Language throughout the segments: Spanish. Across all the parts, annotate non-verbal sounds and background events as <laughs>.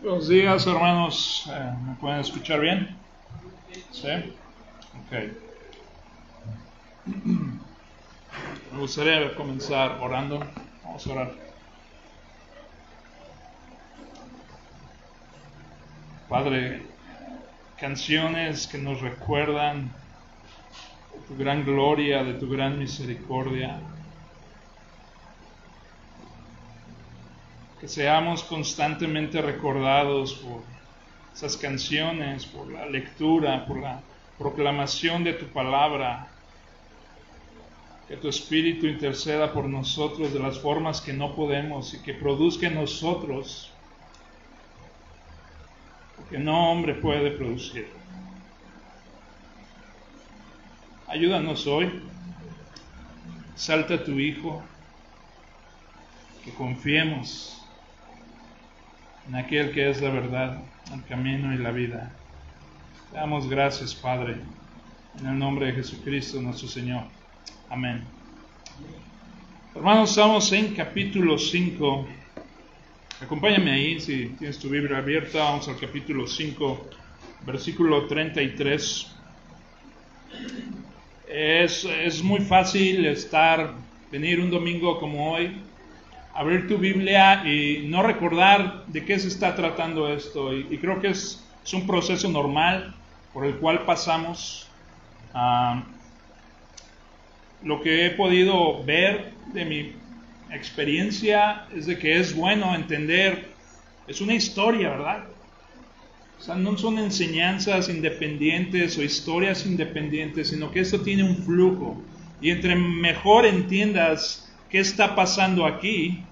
Buenos días, hermanos. Eh, ¿Me pueden escuchar bien? ¿Sí? Ok. <clears throat> Me gustaría comenzar orando. Vamos a orar. Padre, canciones que nos recuerdan tu gran gloria, de tu gran misericordia. Que seamos constantemente recordados por esas canciones, por la lectura, por la proclamación de tu palabra. Que tu Espíritu interceda por nosotros de las formas que no podemos y que produzca en nosotros que no hombre puede producir. Ayúdanos hoy. Salta tu Hijo. Que confiemos en aquel que es la verdad, el camino y la vida. Te damos gracias, Padre, en el nombre de Jesucristo nuestro Señor. Amén. Hermanos, estamos en capítulo 5 Acompáñame ahí, si tienes tu Biblia abierta, vamos al capítulo 5, versículo 33. Es, es muy fácil estar, venir un domingo como hoy, abrir tu Biblia y no recordar de qué se está tratando esto. Y, creo que es, un proceso normal por el cual pasamos. a lo que he podido ver de mi experiencia es de que es bueno entender, es una historia, ¿verdad? O sea, no son enseñanzas independientes o historias independientes, sino que esto tiene un flujo. Y entre mejor entiendas qué está pasando aquí,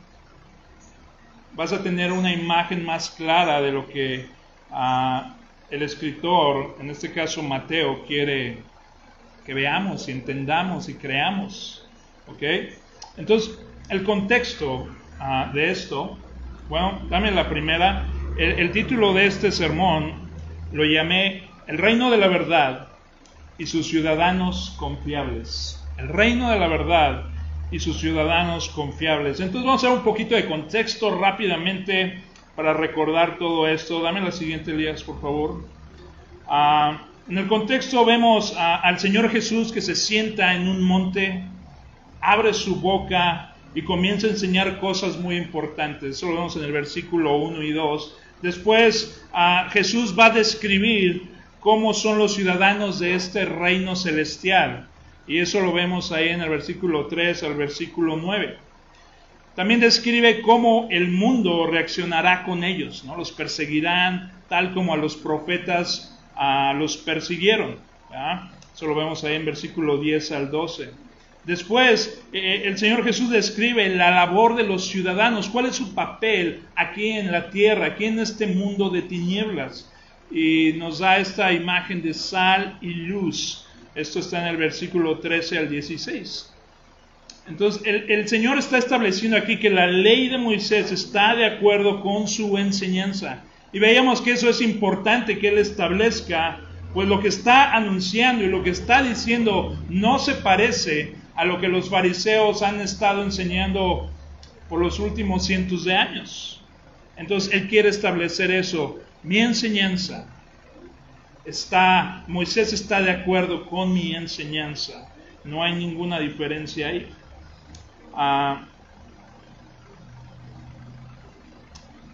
vas a tener una imagen más clara de lo que ah, el escritor, en este caso Mateo, quiere que veamos y entendamos y creamos. ¿Ok? Entonces, el contexto ah, de esto, bueno, dame la primera. El, título de este sermón lo llamé El reino de la verdad y sus ciudadanos confiables. El reino de la verdad y sus ciudadanos confiables. Entonces vamos a hacer un poquito de contexto rápidamente para recordar todo esto. Dame la siguiente, Elías, por favor. Ah, en el contexto vemos al Señor Jesús que se sienta en un monte, abre su boca y comienza a enseñar cosas muy importantes. Eso lo vemos en el versículo 1 y 2. Después ah, Jesús va a describir cómo son los ciudadanos de este reino celestial. Y eso lo vemos ahí en el versículo 3 al versículo 9. También describe cómo el mundo reaccionará con ellos, ¿no? Los perseguirán tal como a los profetas ah, los persiguieron. Eso lo vemos ahí en versículo 10 al 12. Después, eh, el Señor Jesús describe la labor de los ciudadanos, cuál es su papel aquí en la tierra, aquí en este mundo de tinieblas. Y nos da esta imagen de sal y luz. Esto está en el versículo 13 al 16. Entonces, el, el Señor está estableciendo aquí que la ley de Moisés está de acuerdo con su enseñanza. Y veíamos que eso es importante que Él establezca, pues lo que está anunciando y lo que está diciendo no se parece a lo que los fariseos han estado enseñando por los últimos cientos de años. Entonces Él quiere establecer eso. Mi enseñanza está, Moisés está de acuerdo con mi enseñanza. No hay ninguna diferencia ahí. Ah,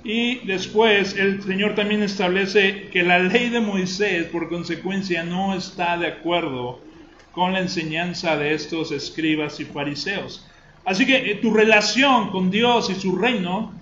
y después el Señor también establece que la ley de Moisés, por consecuencia, no está de acuerdo con la enseñanza de estos escribas y fariseos. Así que eh, tu relación con Dios y su reino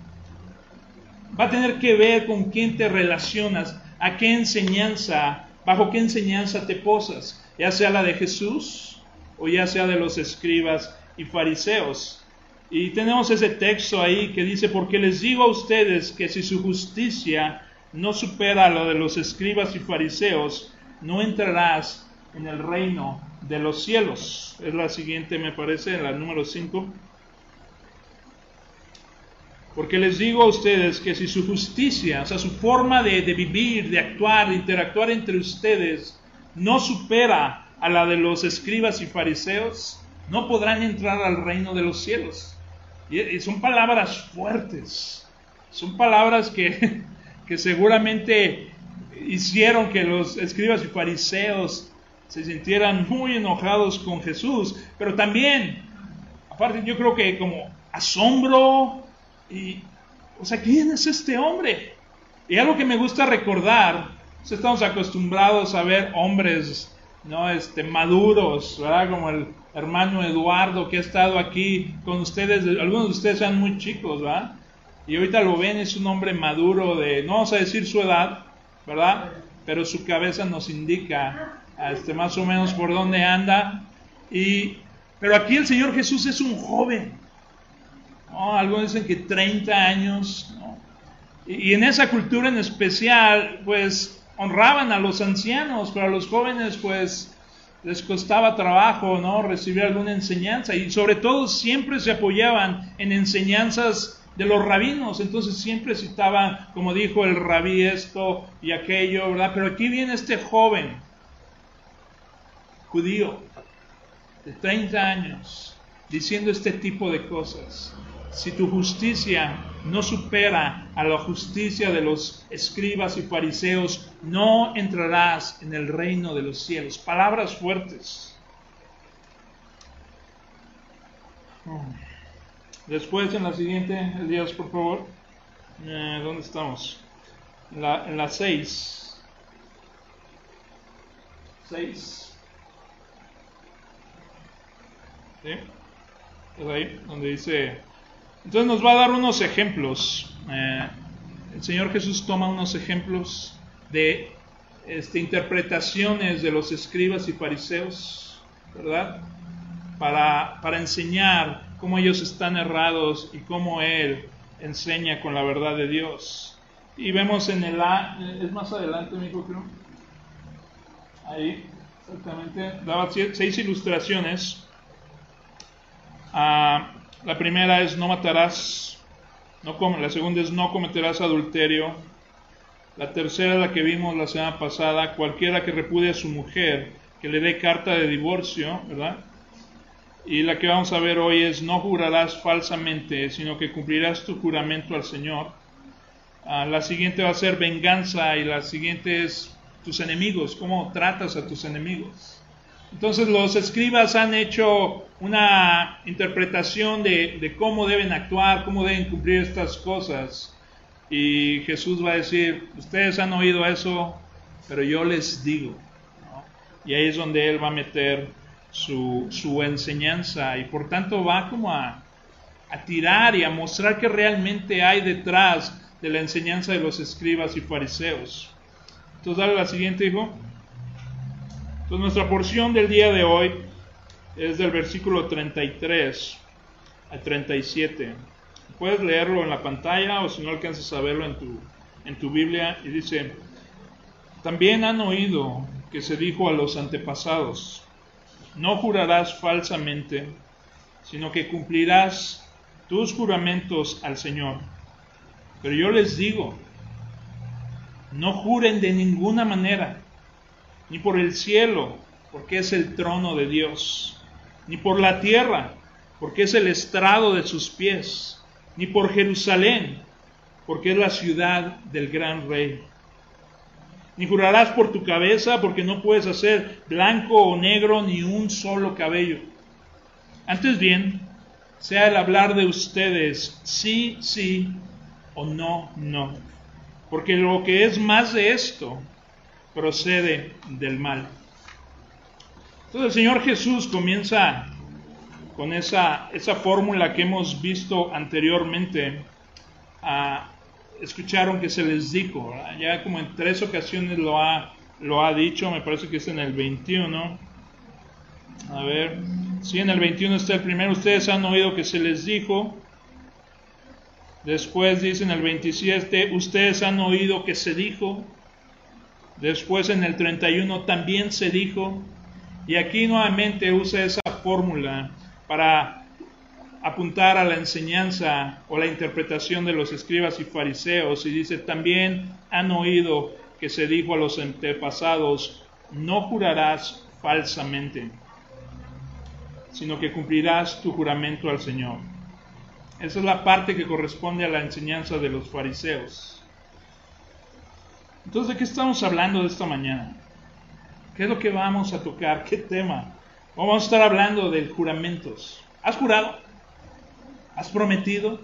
va a tener que ver con quién te relacionas, a qué enseñanza, bajo qué enseñanza te posas, ya sea la de Jesús o ya sea de los escribas y fariseos. Y tenemos ese texto ahí que dice, porque les digo a ustedes que si su justicia no supera a lo de los escribas y fariseos, no entrarás en el reino de los cielos. Es la siguiente, me parece, la número 5. Porque les digo a ustedes que si su justicia, o sea, su forma de, vivir, de actuar, de interactuar entre ustedes, no supera a la de los escribas y fariseos, no podrán entrar al reino de los cielos. Y, son palabras fuertes, son palabras que, <laughs> que seguramente hicieron que los escribas y fariseos se sintieran muy enojados con Jesús, pero también, aparte yo creo que como asombro y, o sea, ¿quién es este hombre? Y algo que me gusta recordar, estamos acostumbrados a ver hombres, ¿no? Este, maduros, ¿verdad? Como el hermano Eduardo que ha estado aquí con ustedes, algunos de ustedes sean muy chicos, ¿verdad? Y ahorita lo ven, es un hombre maduro de, no vamos a decir su edad, ¿verdad? Pero su cabeza nos indica este, más o menos por dónde anda. Y, pero aquí el Señor Jesús es un joven. Algunos dicen que 30 años. Y, en esa cultura en especial, pues honraban a los ancianos, pero a los jóvenes, pues les costaba trabajo, ¿no? Recibir alguna enseñanza. Y sobre todo siempre se apoyaban en enseñanzas de los rabinos, entonces siempre citaban, como dijo el rabí esto y aquello, ¿verdad? Pero aquí viene este joven judío de 30 años diciendo este tipo de cosas. Si tu justicia no supera a la justicia de los escribas y fariseos, no entrarás en el reino de los cielos. Palabras fuertes. Después, en la siguiente, Elías, por favor. Eh, ¿Dónde estamos? En la, en la 6. 6. ¿Sí? Es ahí donde dice... Entonces nos va a dar unos ejemplos. Eh, el Señor Jesús toma unos ejemplos de este, interpretaciones de los escribas y fariseos, ¿verdad? Para, para enseñar cómo ellos están errados y cómo Él enseña con la verdad de Dios. Y vemos en el A, es más adelante, mi creo. Ahí, exactamente. Daba seis ilustraciones. Ah, la primera es no matarás. No la segunda es no cometerás adulterio. La tercera, la que vimos la semana pasada, cualquiera que repudie a su mujer, que le dé carta de divorcio, ¿verdad? Y la que vamos a ver hoy es no jurarás falsamente, sino que cumplirás tu juramento al Señor. Ah, la siguiente va a ser venganza y la siguiente es tus enemigos, cómo tratas a tus enemigos. Entonces los escribas han hecho una interpretación de, cómo deben actuar, cómo deben cumplir estas cosas. Y Jesús va a decir, ustedes han oído eso, pero yo les digo. Y ahí es donde Él va a meter su, su enseñanza y por tanto va como a, a tirar y a mostrar que realmente hay detrás de la enseñanza de los escribas y fariseos. Entonces, dale la siguiente, hijo. Entonces, nuestra porción del día de hoy es del versículo 33 al 37. Puedes leerlo en la pantalla o si no alcanzas a verlo en tu, en tu Biblia. Y dice, también han oído que se dijo a los antepasados, no jurarás falsamente, sino que cumplirás tus juramentos al Señor. Pero yo les digo, no juren de ninguna manera, ni por el cielo, porque es el trono de Dios, ni por la tierra, porque es el estrado de sus pies, ni por Jerusalén, porque es la ciudad del gran rey ni jurarás por tu cabeza, porque no puedes hacer blanco o negro ni un solo cabello. Antes bien, sea el hablar de ustedes sí, sí o no, no. Porque lo que es más de esto procede del mal. Entonces el Señor Jesús comienza con esa, esa fórmula que hemos visto anteriormente escucharon que se les dijo, ya como en tres ocasiones lo ha, lo ha dicho, me parece que es en el 21. A ver, si en el 21 está el primero, ustedes han oído que se les dijo. Después dice en el 27, ustedes han oído que se dijo. Después en el 31 también se dijo. Y aquí nuevamente usa esa fórmula para apuntar a la enseñanza o la interpretación de los escribas y fariseos y dice, también han oído que se dijo a los antepasados, no jurarás falsamente, sino que cumplirás tu juramento al Señor. Esa es la parte que corresponde a la enseñanza de los fariseos. Entonces, ¿de qué estamos hablando de esta mañana? ¿Qué es lo que vamos a tocar? ¿Qué tema? Vamos a estar hablando de juramentos. ¿Has jurado? ¿Has prometido?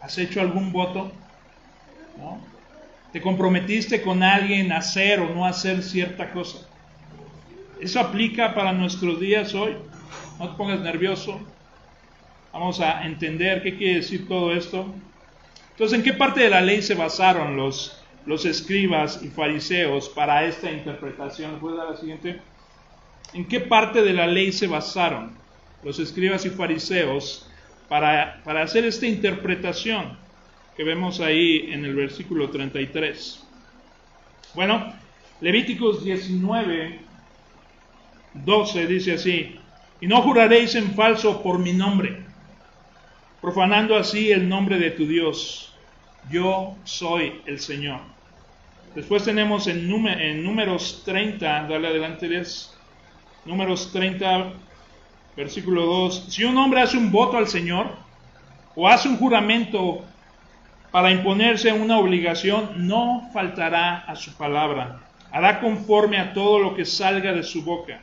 ¿Has hecho algún voto? ¿Te comprometiste con alguien a hacer o no hacer cierta cosa? Eso aplica para nuestros días hoy. No te pongas nervioso. Vamos a entender qué quiere decir todo esto. Entonces, ¿en qué parte de la ley se basaron los, los escribas y fariseos para esta interpretación? ¿Puedes dar la siguiente? ¿En qué parte de la ley se basaron los escribas y fariseos para, para hacer esta interpretación que vemos ahí en el versículo 33? Bueno, Levíticos 19, 12 dice así, y no juraréis en falso por mi nombre profanando así el nombre de tu Dios. Yo soy el Señor. Después tenemos en, números 30, dale adelante, Números 30, versículo 2. Si un hombre hace un voto al Señor o hace un juramento para imponerse una obligación, no faltará a su palabra. Hará conforme a todo lo que salga de su boca.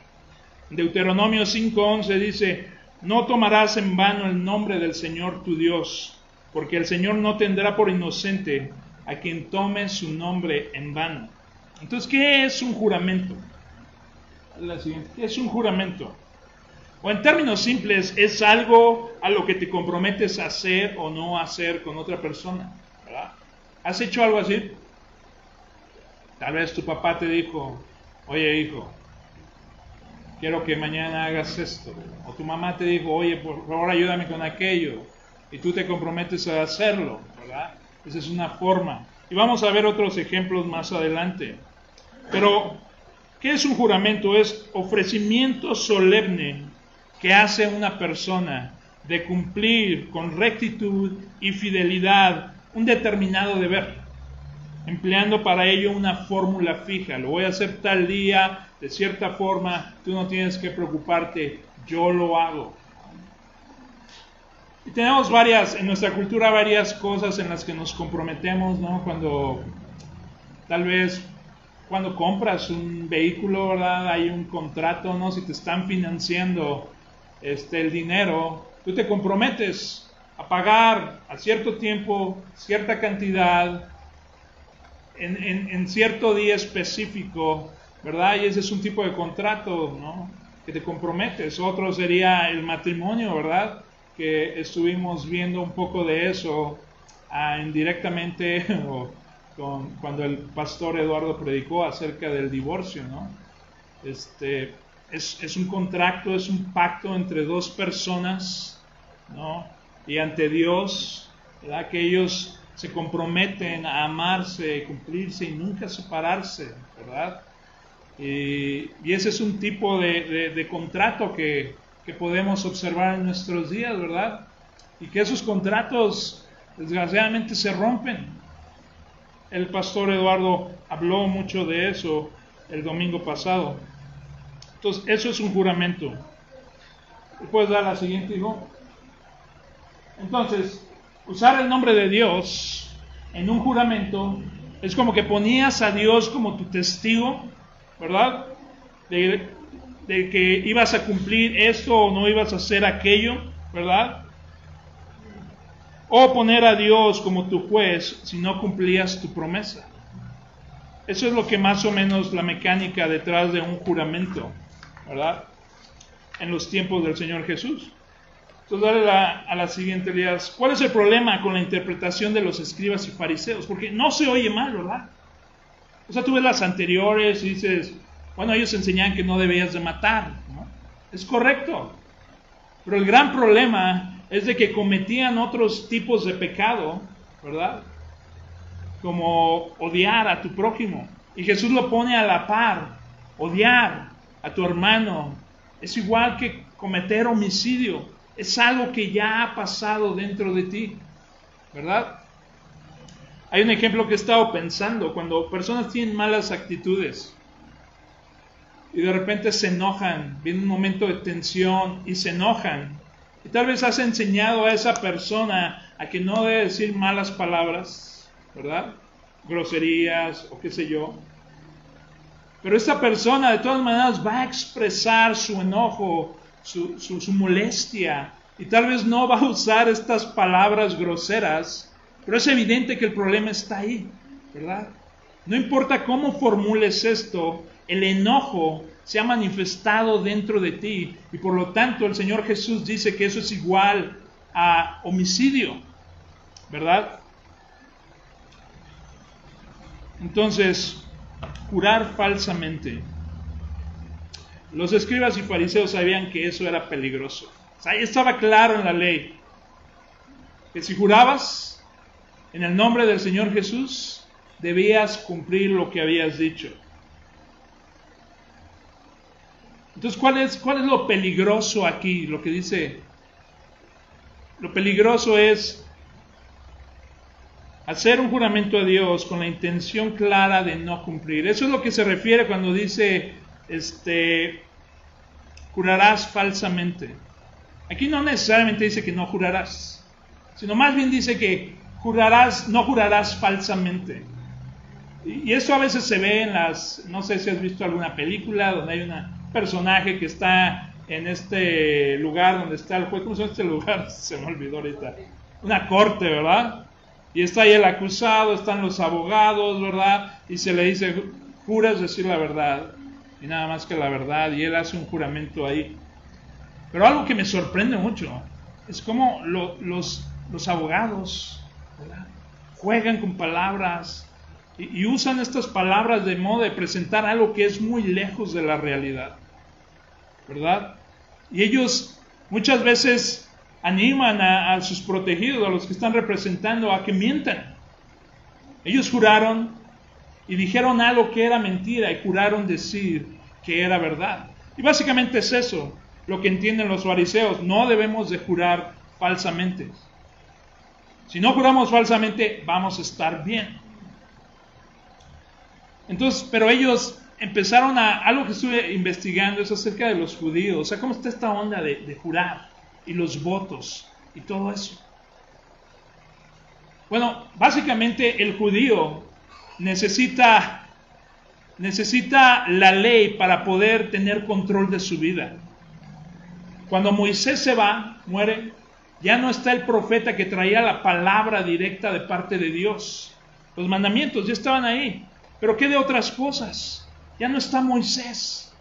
Deuteronomio 5:11 dice, no tomarás en vano el nombre del Señor tu Dios, porque el Señor no tendrá por inocente a quien tome su nombre en vano. Entonces, ¿qué es un juramento? La ¿qué es un juramento? O en términos simples, es algo a lo que te comprometes a hacer o no hacer con otra persona. ¿Has hecho algo así? Tal vez tu papá te dijo, oye hijo, quiero que mañana hagas esto. O tu mamá te dijo, oye, por favor ayúdame con aquello. Y tú te comprometes a hacerlo, ¿verdad? Esa es una forma. Y vamos a ver otros ejemplos más adelante. Pero, ¿qué es un juramento? Es ofrecimiento solemne que hace una persona de cumplir con rectitud y fidelidad un determinado deber, empleando para ello una fórmula fija. Lo voy a hacer tal día, de cierta forma, tú no tienes que preocuparte, yo lo hago. Y tenemos varias, en nuestra cultura, varias cosas en las que nos comprometemos, ¿no? Cuando, tal vez, cuando compras un vehículo, ¿verdad? Hay un contrato, ¿no? Si te están financiando este, el dinero, tú te comprometes a pagar a cierto tiempo, cierta cantidad, en, en cierto día específico, ¿verdad? Y ese es un tipo de contrato, ¿no? Que te comprometes. Otro sería el matrimonio, ¿verdad? Que estuvimos viendo un poco de eso ah, indirectamente <laughs> con, cuando el pastor Eduardo predicó acerca del divorcio, ¿no? Este, es, es un contrato, es un pacto entre dos personas, ¿no? Y ante Dios, ¿verdad? Que ellos se comprometen a amarse, cumplirse y nunca separarse, ¿verdad? Y, ese es un tipo de, contrato que, podemos observar en nuestros días, ¿verdad? Y que esos contratos desgraciadamente se rompen. El pastor Eduardo habló mucho de eso el domingo pasado. Entonces, eso es un juramento. ¿Puedes dar la siguiente, hijo? Entonces, usar el nombre de Dios en un juramento es como que ponías a Dios como tu testigo ¿verdad? De, que ibas a cumplir esto o no ibas a hacer aquello, ¿verdad? O poner a Dios como tu juez si no cumplías tu promesa. Eso es lo que más o menos la mecánica detrás de un juramento, ¿verdad? En los tiempos del Señor Jesús. Entonces, dale a la siguiente, Elías. ¿Cuál es el problema con la interpretación de los escribas y fariseos? Porque no se oye mal, ¿verdad? O sea, tú ves las anteriores y dices, bueno, ellos enseñaban que no debías de matar, ¿no? Es correcto. Pero el gran problema es de que cometían otros tipos de pecado, ¿verdad? Como odiar a tu prójimo. Y Jesús lo pone a la par. Odiar a tu hermano es igual que cometer homicidio. Es algo que ya ha pasado dentro de ti, ¿verdad? Hay un ejemplo que he estado pensando, cuando personas tienen malas actitudes y de repente se enojan, viene un momento de tensión y se enojan. Y tal vez has enseñado a esa persona a que no debe decir malas palabras, ¿verdad? groserías o qué sé yo. Pero esta persona de todas maneras va a expresar su enojo, su, su, molestia, y tal vez no va a usar estas palabras groseras, pero es evidente que el problema está ahí, ¿verdad? No importa cómo formules esto, el enojo se ha manifestado dentro de ti y por lo tanto el Señor Jesús dice que eso es igual a homicidio, ¿verdad? Entonces, jurar falsamente. Los escribas y fariseos sabían que eso era peligroso. ahí estaba claro en la ley que si jurabas en el nombre del Señor Jesús, debías cumplir lo que habías dicho. Entonces, ¿cuál es, ¿cuál es lo peligroso aquí? Lo que dice, lo peligroso es hacer un juramento a Dios con la intención clara de no cumplir. Eso es lo que se refiere cuando dice, este, jurarás falsamente. Aquí no necesariamente dice que no jurarás, sino más bien dice que jurarás, no jurarás falsamente. Y, eso a veces se ve en las, no sé si has visto alguna película donde hay un personaje que está en este lugar donde está el juez, ¿cómo se llama este lugar? <laughs> Se me olvidó ahorita. Una corte, ¿verdad? Y está ahí el acusado, están los abogados, ¿verdad? Y se le dice, juras decir la verdad, y nada más que la verdad, y él hace un juramento ahí. Pero algo que me sorprende mucho es cómo los, los abogados juegan con palabras y usan estas palabras de modo de presentar algo que es muy lejos de la realidad, ¿verdad? Y ellos muchas veces animan a, sus protegidos, a los que están representando, a que mientan. Ellos juraron y dijeron algo que era mentira y juraron decir que era verdad. Y básicamente es eso lo que entienden los fariseos. No debemos de jurar falsamente. Si no juramos falsamente, vamos a estar bien. Entonces, pero ellos empezaron a, algo que estuve investigando es acerca de los judíos, o sea, cómo está esta onda de jurar y los votos y todo eso. Bueno, básicamente el judío necesita, necesita la ley para poder tener control de su vida. Cuando Moisés se va, muere, ya no está el profeta que traía la palabra directa de parte de Dios. Los mandamientos ya estaban ahí. Pero ¿qué de otras cosas? Ya no está Moisés.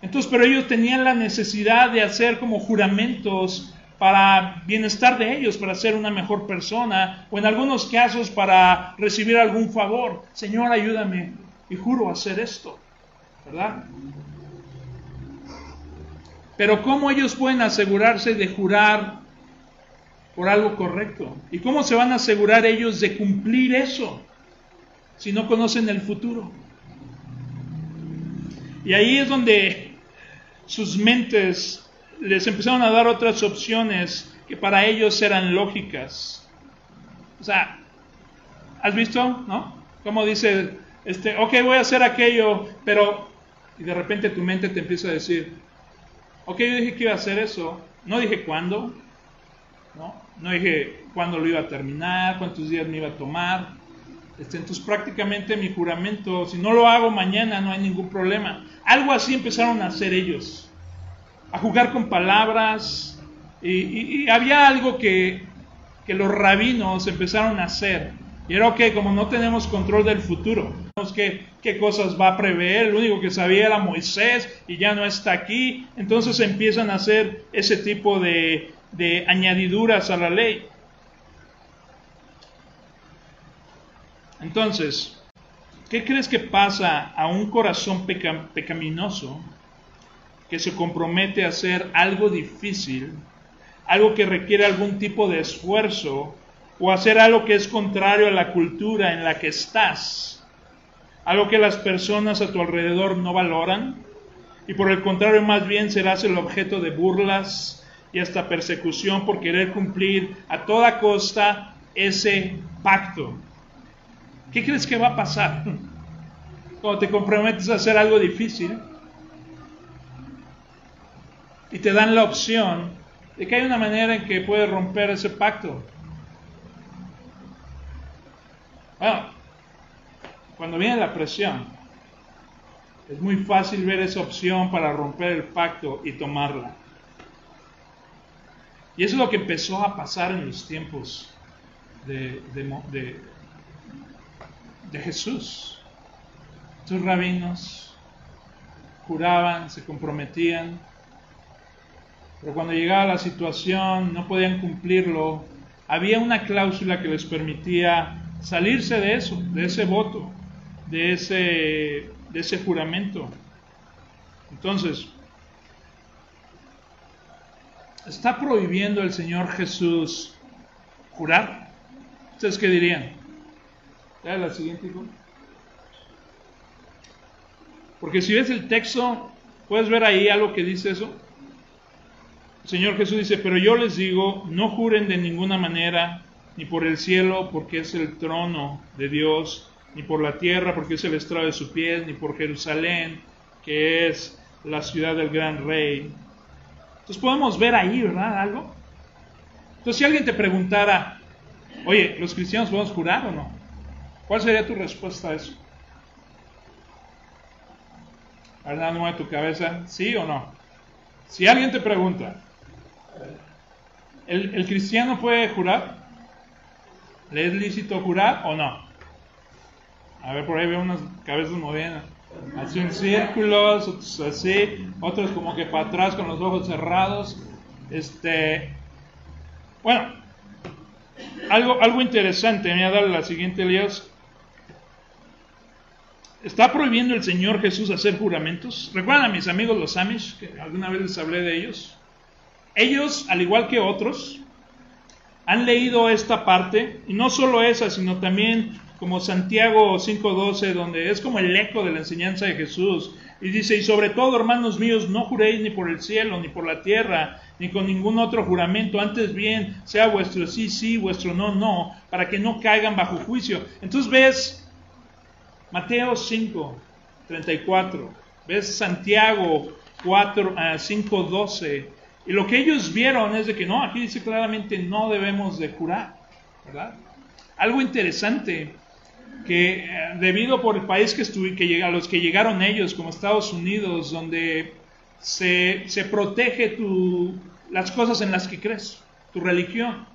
Entonces, pero ellos tenían la necesidad de hacer como juramentos para bienestar de ellos, para ser una mejor persona, o en algunos casos para recibir algún favor. Señor, ayúdame y juro hacer esto, ¿verdad? Pero ¿cómo ellos pueden asegurarse de jurar por algo correcto? ¿Y cómo se van a asegurar ellos de cumplir eso si no conocen el futuro? Y ahí es donde sus mentes les empezaron a dar otras opciones que para ellos eran lógicas. O sea, ¿has visto? ¿No? Como dice, este, ok, voy a hacer aquello, pero, y de repente tu mente te empieza a decir, ok, yo dije que iba a hacer eso, no dije cuándo, ¿no? No dije cuándo lo iba a terminar, cuántos días me iba a tomar. Este, entonces prácticamente mi juramento, si no lo hago mañana no hay ningún problema. Algo así empezaron a hacer ellos, a jugar con palabras y, había algo que, que, los rabinos empezaron a hacer. Y era que como no tenemos control del futuro, qué, qué cosas va a prever, lo único que sabía era Moisés y ya no está aquí, entonces empiezan a hacer ese tipo de, de añadiduras a la ley. Entonces, ¿qué crees que pasa a un corazón pecaminoso que se compromete a hacer algo difícil, algo que requiere algún tipo de esfuerzo o hacer algo que es contrario a la cultura en la que estás? Algo que las personas a tu alrededor no valoran y por el contrario más bien serás el objeto de burlas y hasta persecución por querer cumplir a toda costa ese pacto. ¿Qué crees que va a pasar cuando te comprometes a hacer algo difícil y te dan la opción de que hay una manera en que puedes romper ese pacto? Bueno, cuando viene la presión, es muy fácil ver esa opción para romper el pacto y tomarla. Y eso es lo que empezó a pasar en los tiempos de, de, Jesús. Estos rabinos juraban, se comprometían, pero cuando llegaba la situación no podían cumplirlo. Había una cláusula que les permitía salirse de eso, de ese voto, de ese, de ese juramento. Entonces, ¿está prohibiendo el Señor Jesús jurar? ¿Ustedes qué dirían? Dale la siguiente. Porque si ves el texto, puedes ver ahí algo que dice eso. El Señor Jesús dice, pero yo les digo, no juren de ninguna manera, ni por el cielo, porque es el trono de Dios, ni por la tierra, porque es el estrado de su piel, ni por Jerusalén, que es la ciudad del gran rey. Entonces podemos ver ahí, ¿verdad? Algo. Entonces si alguien te preguntara, oye, ¿los cristianos podemos jurar o no? ¿Cuál sería tu respuesta a eso? Ahora no tu cabeza, ¿sí o no? Si alguien te pregunta, ¿el, cristiano puede jurar? ¿Le es lícito jurar o no? A ver, por ahí veo unas cabezas moviendo. Así en círculos, otros así, otros como que para atrás con los ojos cerrados. Este, bueno, algo, algo interesante, me voy a dar la siguiente, Elías. ¿Está prohibiendo el Señor Jesús hacer juramentos? ¿Recuerdan a mis amigos los Amish? Que alguna vez les hablé de ellos. Ellos, al igual que otros, han leído esta parte, y no solo esa, sino también como Santiago 5.12, donde es como el eco de la enseñanza de Jesús. Y dice, y sobre todo, hermanos míos, no juréis ni por el cielo, ni por la tierra, ni con ningún otro juramento, antes bien sea vuestro sí, sí, vuestro no, no, para que no caigan bajo juicio. Entonces ves Mateo 5, 34. Ves Santiago 4, 5, 12. Y lo que ellos vieron es de que no, aquí dice claramente no debemos de jurar, ¿verdad? Algo interesante que eh, debido por el país que que a los que llegaron ellos, como Estados Unidos, donde se, se protege tu, las cosas en las que crees, tu religión.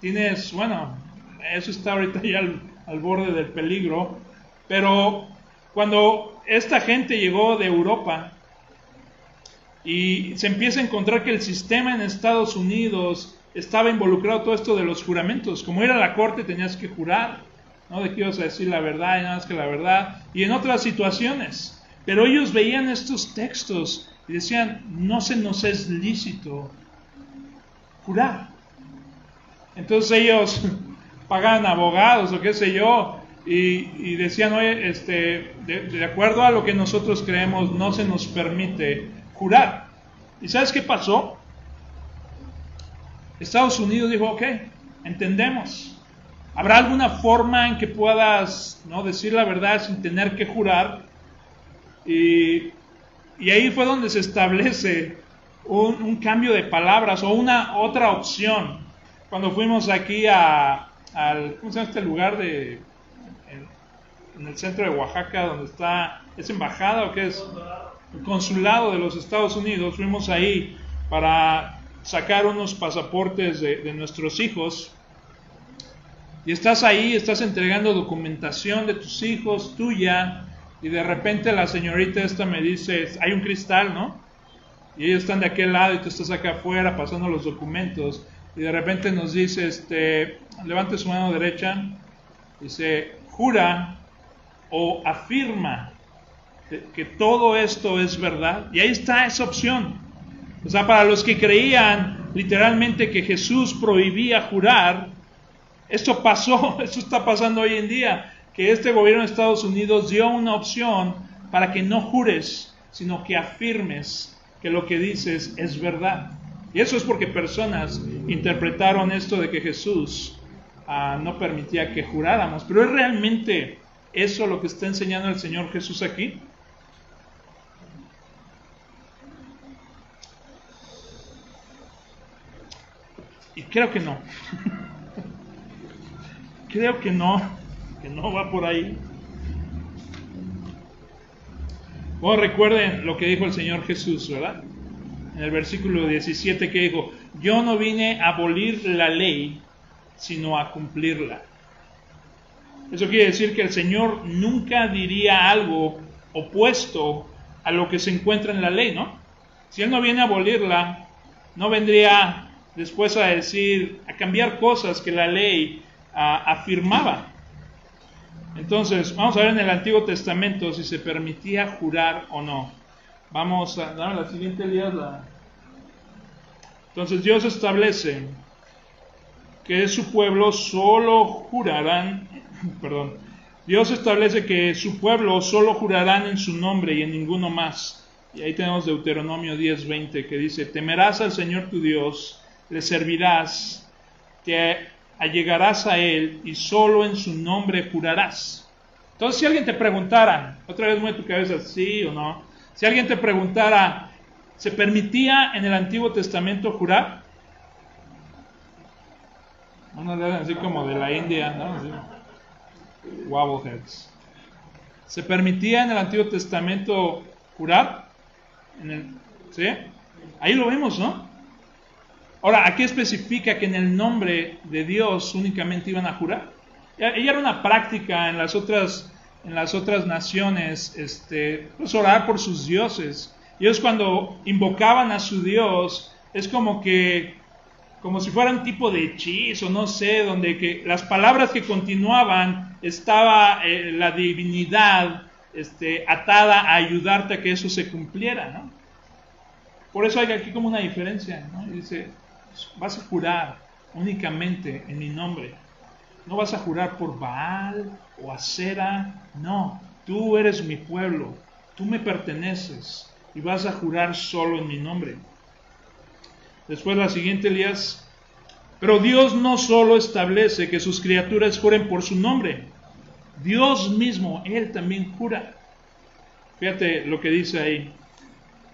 Tienes, bueno, eso está ahorita ya al borde del peligro, pero cuando esta gente llegó de Europa y se empieza a encontrar que el sistema en Estados Unidos estaba involucrado todo esto de los juramentos. Como era la corte tenías que jurar, ¿no? De que ibas a decir la verdad y nada más que la verdad. Y en otras situaciones. Pero ellos veían estos textos y decían, no se nos es lícito jurar. Entonces ellos <laughs> pagaban abogados o qué sé yo, y, decían, oye, este, de, acuerdo a lo que nosotros creemos, no se nos permite jurar. ¿Y sabes qué pasó? Estados Unidos dijo, ok, entendemos. ¿Habrá alguna forma en que puedas no decir la verdad sin tener que jurar? Y, ahí fue donde se establece un, cambio de palabras o una otra opción. Cuando fuimos aquí a, al, ¿cómo se llama este lugar de en el centro de Oaxaca, donde está, ¿es embajada o qué es? El consulado de los Estados Unidos. Fuimos ahí para sacar unos pasaportes de, nuestros hijos. Y estás ahí, estás entregando documentación de tus hijos, tuya, y de repente la señorita esta me dice, hay un cristal, ¿no? Y ellos están de aquel lado y tú estás acá afuera pasando los documentos. Y de repente nos dice, este, levante su mano derecha, dice, jura o afirma que, todo esto es verdad. Y ahí está esa opción. O sea, para los que creían literalmente que Jesús prohibía jurar, esto pasó, <laughs> esto está pasando hoy en día, que este gobierno de Estados Unidos dio una opción para que no jures, sino que afirmes que lo que dices es verdad. Y eso es porque personas interpretaron esto de que Jesús ah, no permitía que juráramos, pero es realmente eso lo que está enseñando el Señor Jesús aquí? Y creo que no. <laughs> creo que no, que no va por ahí. Bueno, recuerden lo que dijo el Señor Jesús, ¿verdad? En el versículo 17 que dijo, yo no vine a abolir la ley, sino a cumplirla. Eso quiere decir que el Señor nunca diría algo opuesto a lo que se encuentra en la ley, ¿no? Si Él no viene a abolirla, no vendría después a decir, a cambiar cosas que la ley afirmaba. Entonces, vamos a ver en el Antiguo Testamento si se permitía jurar o no. Vamos a dar la siguiente Elías. Entonces Dios establece que su pueblo solo jurarán, <laughs> perdón, Dios establece que su pueblo solo jurarán en su nombre y en ninguno más. Y ahí tenemos Deuteronomio 10:20 que dice, temerás al Señor tu Dios, le servirás, te allegarás a Él y solo en su nombre jurarás. Entonces, si alguien te preguntara, otra vez mueve tu cabeza, sí o no, si alguien te preguntara, ¿se permitía en el Antiguo Testamento jurar? así como de la India, ¿no? Wobbleheads. ¿Se permitía en el Antiguo Testamento jurar? ¿Sí? Ahí lo vemos, ¿no? Ahora, aquí especifica que en el nombre de Dios únicamente iban a jurar. Ella era una práctica en las otras, en las otras naciones, este, pues orar por sus dioses. Ellos cuando invocaban a su Dios, es como que, como si fuera un tipo de hechizo, no sé, donde que las palabras que continuaban estaba eh, la divinidad este, atada a ayudarte a que eso se cumpliera, ¿no? Por eso hay aquí como una diferencia, ¿no? dice, vas a jurar únicamente en mi nombre. No vas a jurar por Baal o Acera, no, tú eres mi pueblo, tú me perteneces y vas a jurar solo en mi nombre. Después la siguiente, Elías, pero Dios no solo establece que sus criaturas juren por su nombre, Dios mismo, Él también jura. Fíjate lo que dice ahí.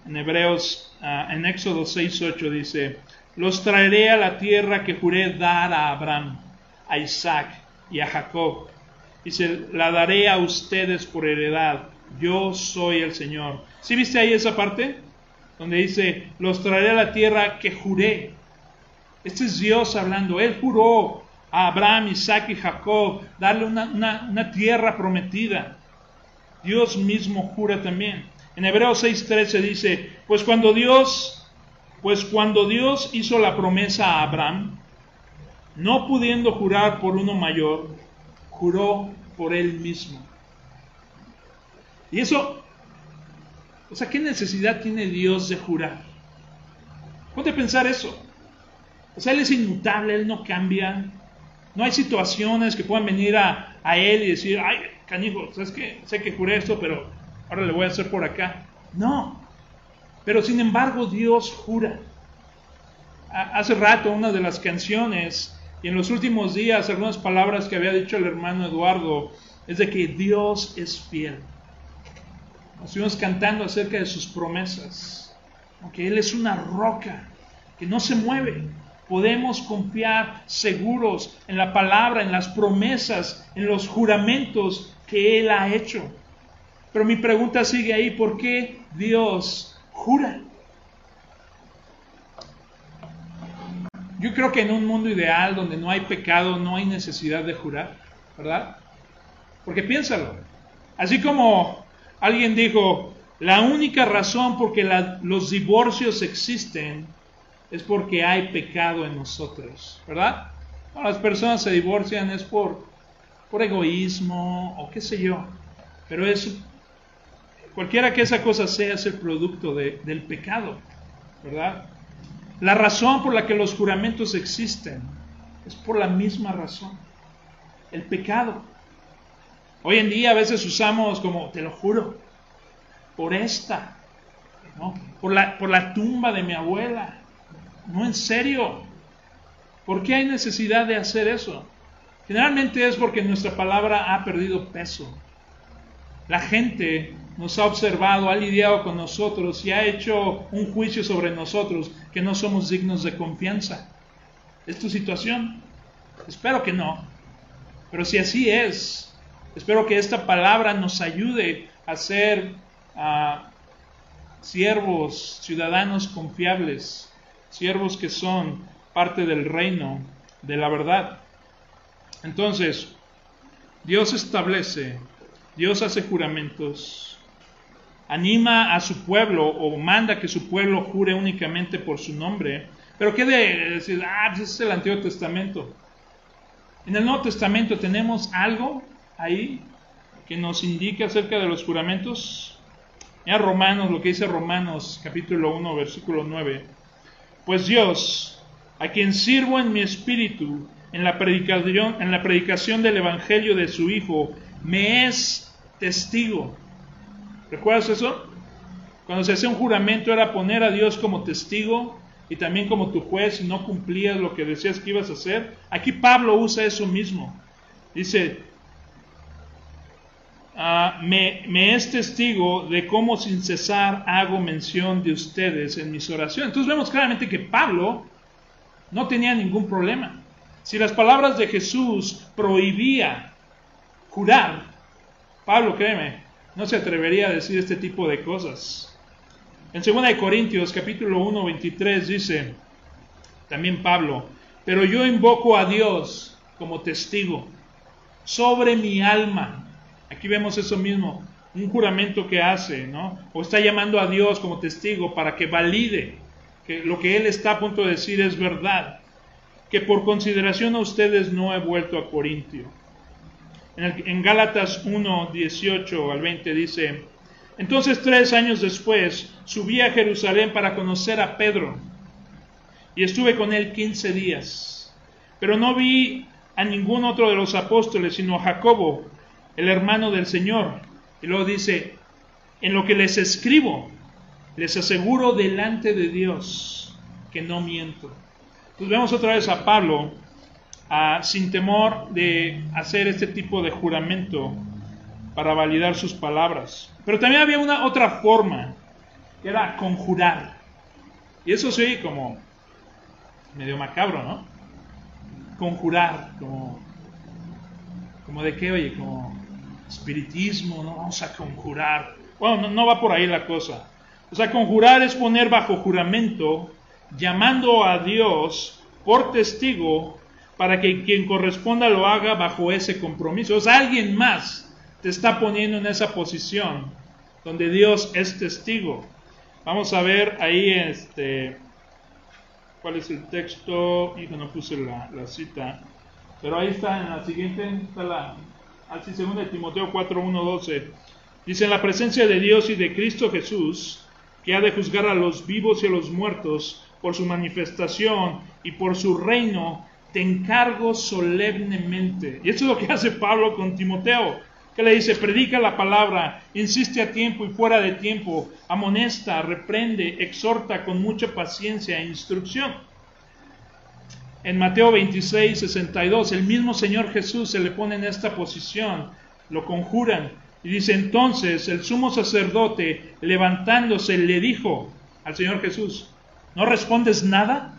En Hebreos, ah, en Éxodo 6.8 dice, los traeré a la tierra que juré dar a Abraham, a Isaac y a Jacob, y se la daré a ustedes por heredad. Yo soy el Señor. ¿Sí viste ahí esa parte? Donde dice, los traeré a la tierra que juré. Este es Dios hablando. Él juró a Abraham, Isaac y Jacob darle una, una tierra prometida. Dios mismo jura también. En Hebreos 6:13 dice, pues cuando Dios pues cuando Dios hizo la promesa a Abraham, no pudiendo jurar por uno mayor, juró por él mismo. Y eso, o sea, ¿qué necesidad tiene Dios de jurar? Ponte a pensar eso. O sea, Él es inmutable, Él no cambia. No hay situaciones que puedan venir a, Él y decir, ay, canijo, ¿sabes qué? Sé que juré esto, pero ahora le voy a hacer por acá. No, pero sin embargo Dios jura. Hace rato una de las canciones y en los últimos días algunas palabras que había dicho el hermano Eduardo es de que Dios es fiel. Nos estuvimos cantando acerca de sus promesas, que Él es una roca que no se mueve. Podemos confiar seguros en la palabra, en las promesas, en los juramentos que Él ha hecho. Pero mi pregunta sigue ahí, ¿por qué Dios jura. Yo creo que en un mundo ideal donde no hay pecado, no hay necesidad de jurar, ¿verdad? Porque piénsalo. Así como alguien dijo, la única razón por que los divorcios existen es porque hay pecado en nosotros, ¿verdad? Cuando las personas se divorcian es por, por egoísmo o qué sé yo, pero es Cualquiera que esa cosa sea es el producto del pecado, ¿verdad? La razón por la que los juramentos existen es por la misma razón, el pecado. Hoy en día a veces usamos como, te lo juro, por esta, por, la, por la tumba de mi abuela. No, en serio. ¿Por qué hay necesidad de hacer eso? Generalmente es porque nuestra palabra ha perdido peso. La gente nos ha observado, ha lidiado con nosotros y ha hecho un juicio sobre nosotros que no somos dignos de confianza. ¿Es tu situación? Espero que no. Pero si así es, espero que esta palabra nos ayude a ser a siervos, ciudadanos confiables, siervos que son parte del reino de la verdad. Entonces, Dios establece, Dios hace juramentos, anima a su pueblo o manda que su pueblo jure únicamente por su nombre. Pero ¿qué de decir? Ah, pues es el Antiguo Testamento. En el Nuevo Testamento tenemos algo ahí que nos indica acerca de los juramentos. Mira Romanos, lo que dice Romanos capítulo 1, versículo 9. Pues Dios, a quien sirvo en mi espíritu, en la predicación, del Evangelio de su Hijo, me es testigo. ¿Recuerdas eso? Cuando se hacía un juramento era poner a Dios como testigo y también como tu juez si no cumplías lo que decías que ibas a hacer. Aquí Pablo usa eso mismo. Dice, ah, me, es testigo de cómo sin cesar hago mención de ustedes en mis oraciones. Entonces vemos claramente que Pablo no tenía ningún problema. Si las palabras de Jesús prohibía jurar, Pablo, créeme, no se atrevería a decir este tipo de cosas. En 2 Corintios capítulo 1, 23 dice, también Pablo, pero yo invoco a Dios como testigo sobre mi alma. Aquí vemos eso mismo, un juramento que hace, ¿no? O está llamando a Dios como testigo para que valide que lo que él está a punto de decir es verdad que por consideración a ustedes no he vuelto a Corintio. En, Gálatas 1, 18 al 20 dice, entonces tres años después subí a Jerusalén para conocer a Pedro y estuve con él 15 días, pero no vi a ningún otro de los apóstoles, sino a Jacobo, el hermano del Señor. Y luego dice, en lo que les escribo, les aseguro delante de Dios que no miento. Pues vemos otra vez a Pablo sin temor de hacer este tipo de juramento para validar sus palabras. Pero también había una otra forma, que era conjurar. Y eso sí, como medio macabro, ¿no? Conjurar, como, como de qué, oye, como espiritismo, ¿no? Vamos a conjurar. Bueno, no, no va por ahí la cosa. O sea, conjurar es poner bajo juramento llamando a Dios por testigo para que quien corresponda lo haga bajo ese compromiso. O sea, alguien más te está poniendo en esa posición donde Dios es testigo. Vamos a ver ahí este cuál es el texto, y no puse la, cita, pero ahí está en la siguiente, está la, así segunda de Timoteo 4, 1, 12. Dice, en la presencia de Dios y de Cristo Jesús, que ha de juzgar a los vivos y a los muertos, por su manifestación y por su reino, te encargo solemnemente. Y eso es lo que hace Pablo con Timoteo, que le dice, predica la palabra, insiste a tiempo y fuera de tiempo, amonesta, reprende, exhorta con mucha paciencia e instrucción. En Mateo 26, 62, el mismo Señor Jesús se le pone en esta posición, lo conjuran y dice entonces el sumo sacerdote levantándose le dijo al Señor Jesús, ¿No respondes nada?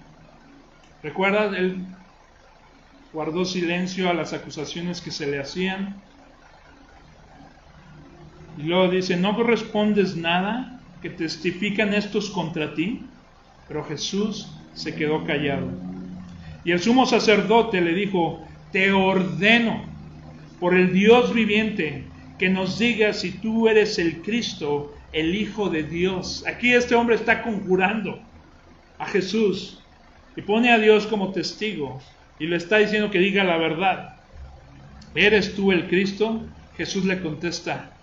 ¿Recuerdas? Él guardó silencio a las acusaciones que se le hacían. Y luego dice, ¿no respondes nada que testifican estos contra ti? Pero Jesús se quedó callado. Y el sumo sacerdote le dijo, te ordeno por el Dios viviente que nos digas si tú eres el Cristo, el Hijo de Dios. Aquí este hombre está conjurando a Jesús y pone a Dios como testigo y le está diciendo que diga la verdad. ¿Eres tú el Cristo? Jesús le contesta,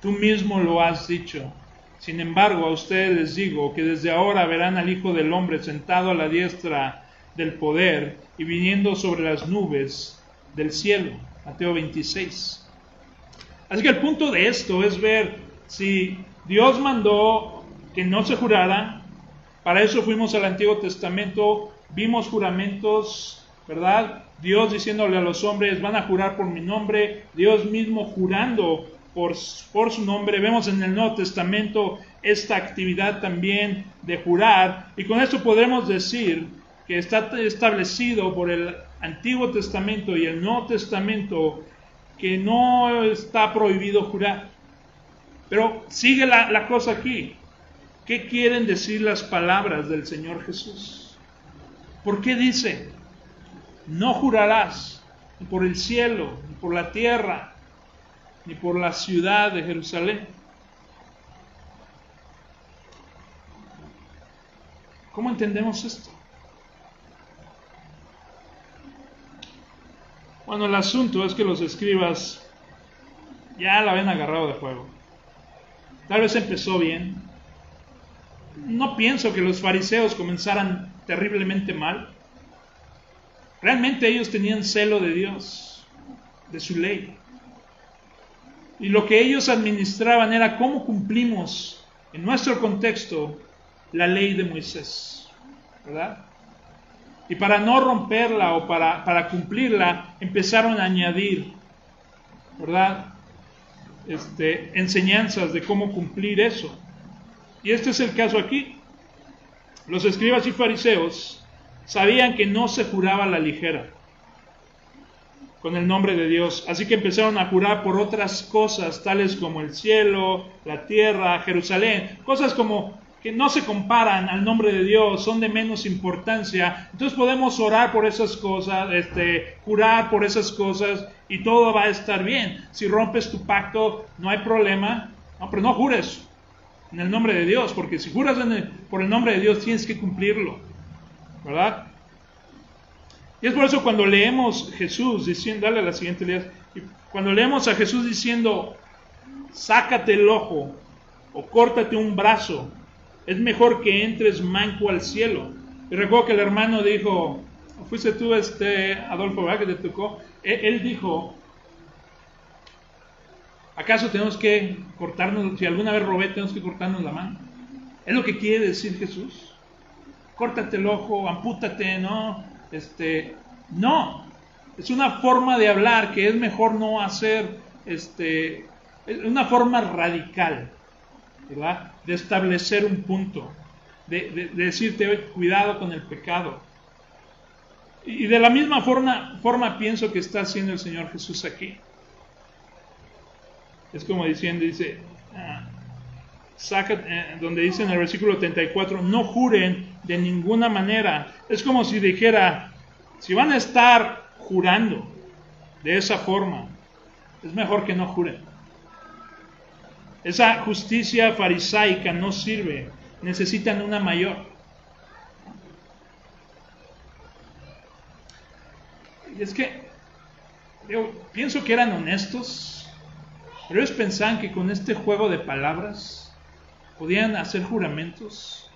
tú mismo lo has dicho. Sin embargo, a ustedes les digo que desde ahora verán al Hijo del Hombre sentado a la diestra del poder y viniendo sobre las nubes del cielo. Mateo 26. Así que el punto de esto es ver si Dios mandó que no se jurara, para eso fuimos al Antiguo Testamento, vimos juramentos, ¿verdad? Dios diciéndole a los hombres, van a jurar por mi nombre, Dios mismo jurando por, por, su nombre. Vemos en el Nuevo Testamento esta actividad también de jurar. Y con esto podremos decir que está establecido por el Antiguo Testamento y el Nuevo Testamento que no está prohibido jurar. Pero sigue la, la cosa aquí. ¿Qué quieren decir las palabras del Señor Jesús? ¿Por qué dice, no jurarás ni por el cielo, ni por la tierra, ni por la ciudad de Jerusalén? ¿Cómo entendemos esto? Bueno, el asunto es que los escribas ya la habían agarrado de juego. Tal vez empezó bien. No pienso que los fariseos comenzaran terriblemente mal. Realmente ellos tenían celo de Dios, de su ley. Y lo que ellos administraban era cómo cumplimos en nuestro contexto la ley de Moisés. ¿Verdad? Y para no romperla o para, para cumplirla, empezaron a añadir, ¿verdad? Este, enseñanzas de cómo cumplir eso. Y este es el caso aquí. Los escribas y fariseos sabían que no se juraba la ligera con el nombre de Dios, así que empezaron a jurar por otras cosas, tales como el cielo, la tierra, Jerusalén, cosas como que no se comparan al nombre de Dios, son de menos importancia. Entonces podemos orar por esas cosas, este, jurar por esas cosas y todo va a estar bien. Si rompes tu pacto, no hay problema, no, pero no jures en el nombre de Dios, porque si juras por el nombre de Dios tienes que cumplirlo, ¿verdad? Y es por eso cuando leemos Jesús diciendo, dale a la siguiente línea, cuando leemos a Jesús diciendo, sácate el ojo o córtate un brazo, es mejor que entres manco al cielo. Y recuerdo que el hermano dijo, fuiste tú, este Adolfo, ¿verdad? Que te tocó. Él, él dijo, ¿acaso tenemos que cortarnos, si alguna vez robé, tenemos que cortarnos la mano? Es lo que quiere decir Jesús. Córtate el ojo, ampútate, ¿no? Este, no. Es una forma de hablar que es mejor no hacer, este, es una forma radical. De establecer un punto, de, decirte, cuidado con el pecado. Y de la misma forma, forma pienso que está haciendo el Señor Jesús aquí. Es como diciendo, dice, ah, saca, eh, donde dice en el versículo 34, no juren de ninguna manera. Es como si dijera, si van a estar jurando de esa forma, es mejor que no juren. Esa justicia farisaica no sirve, necesitan una mayor. Y es que yo pienso que eran honestos, pero ellos pensaban que con este juego de palabras podían hacer juramentos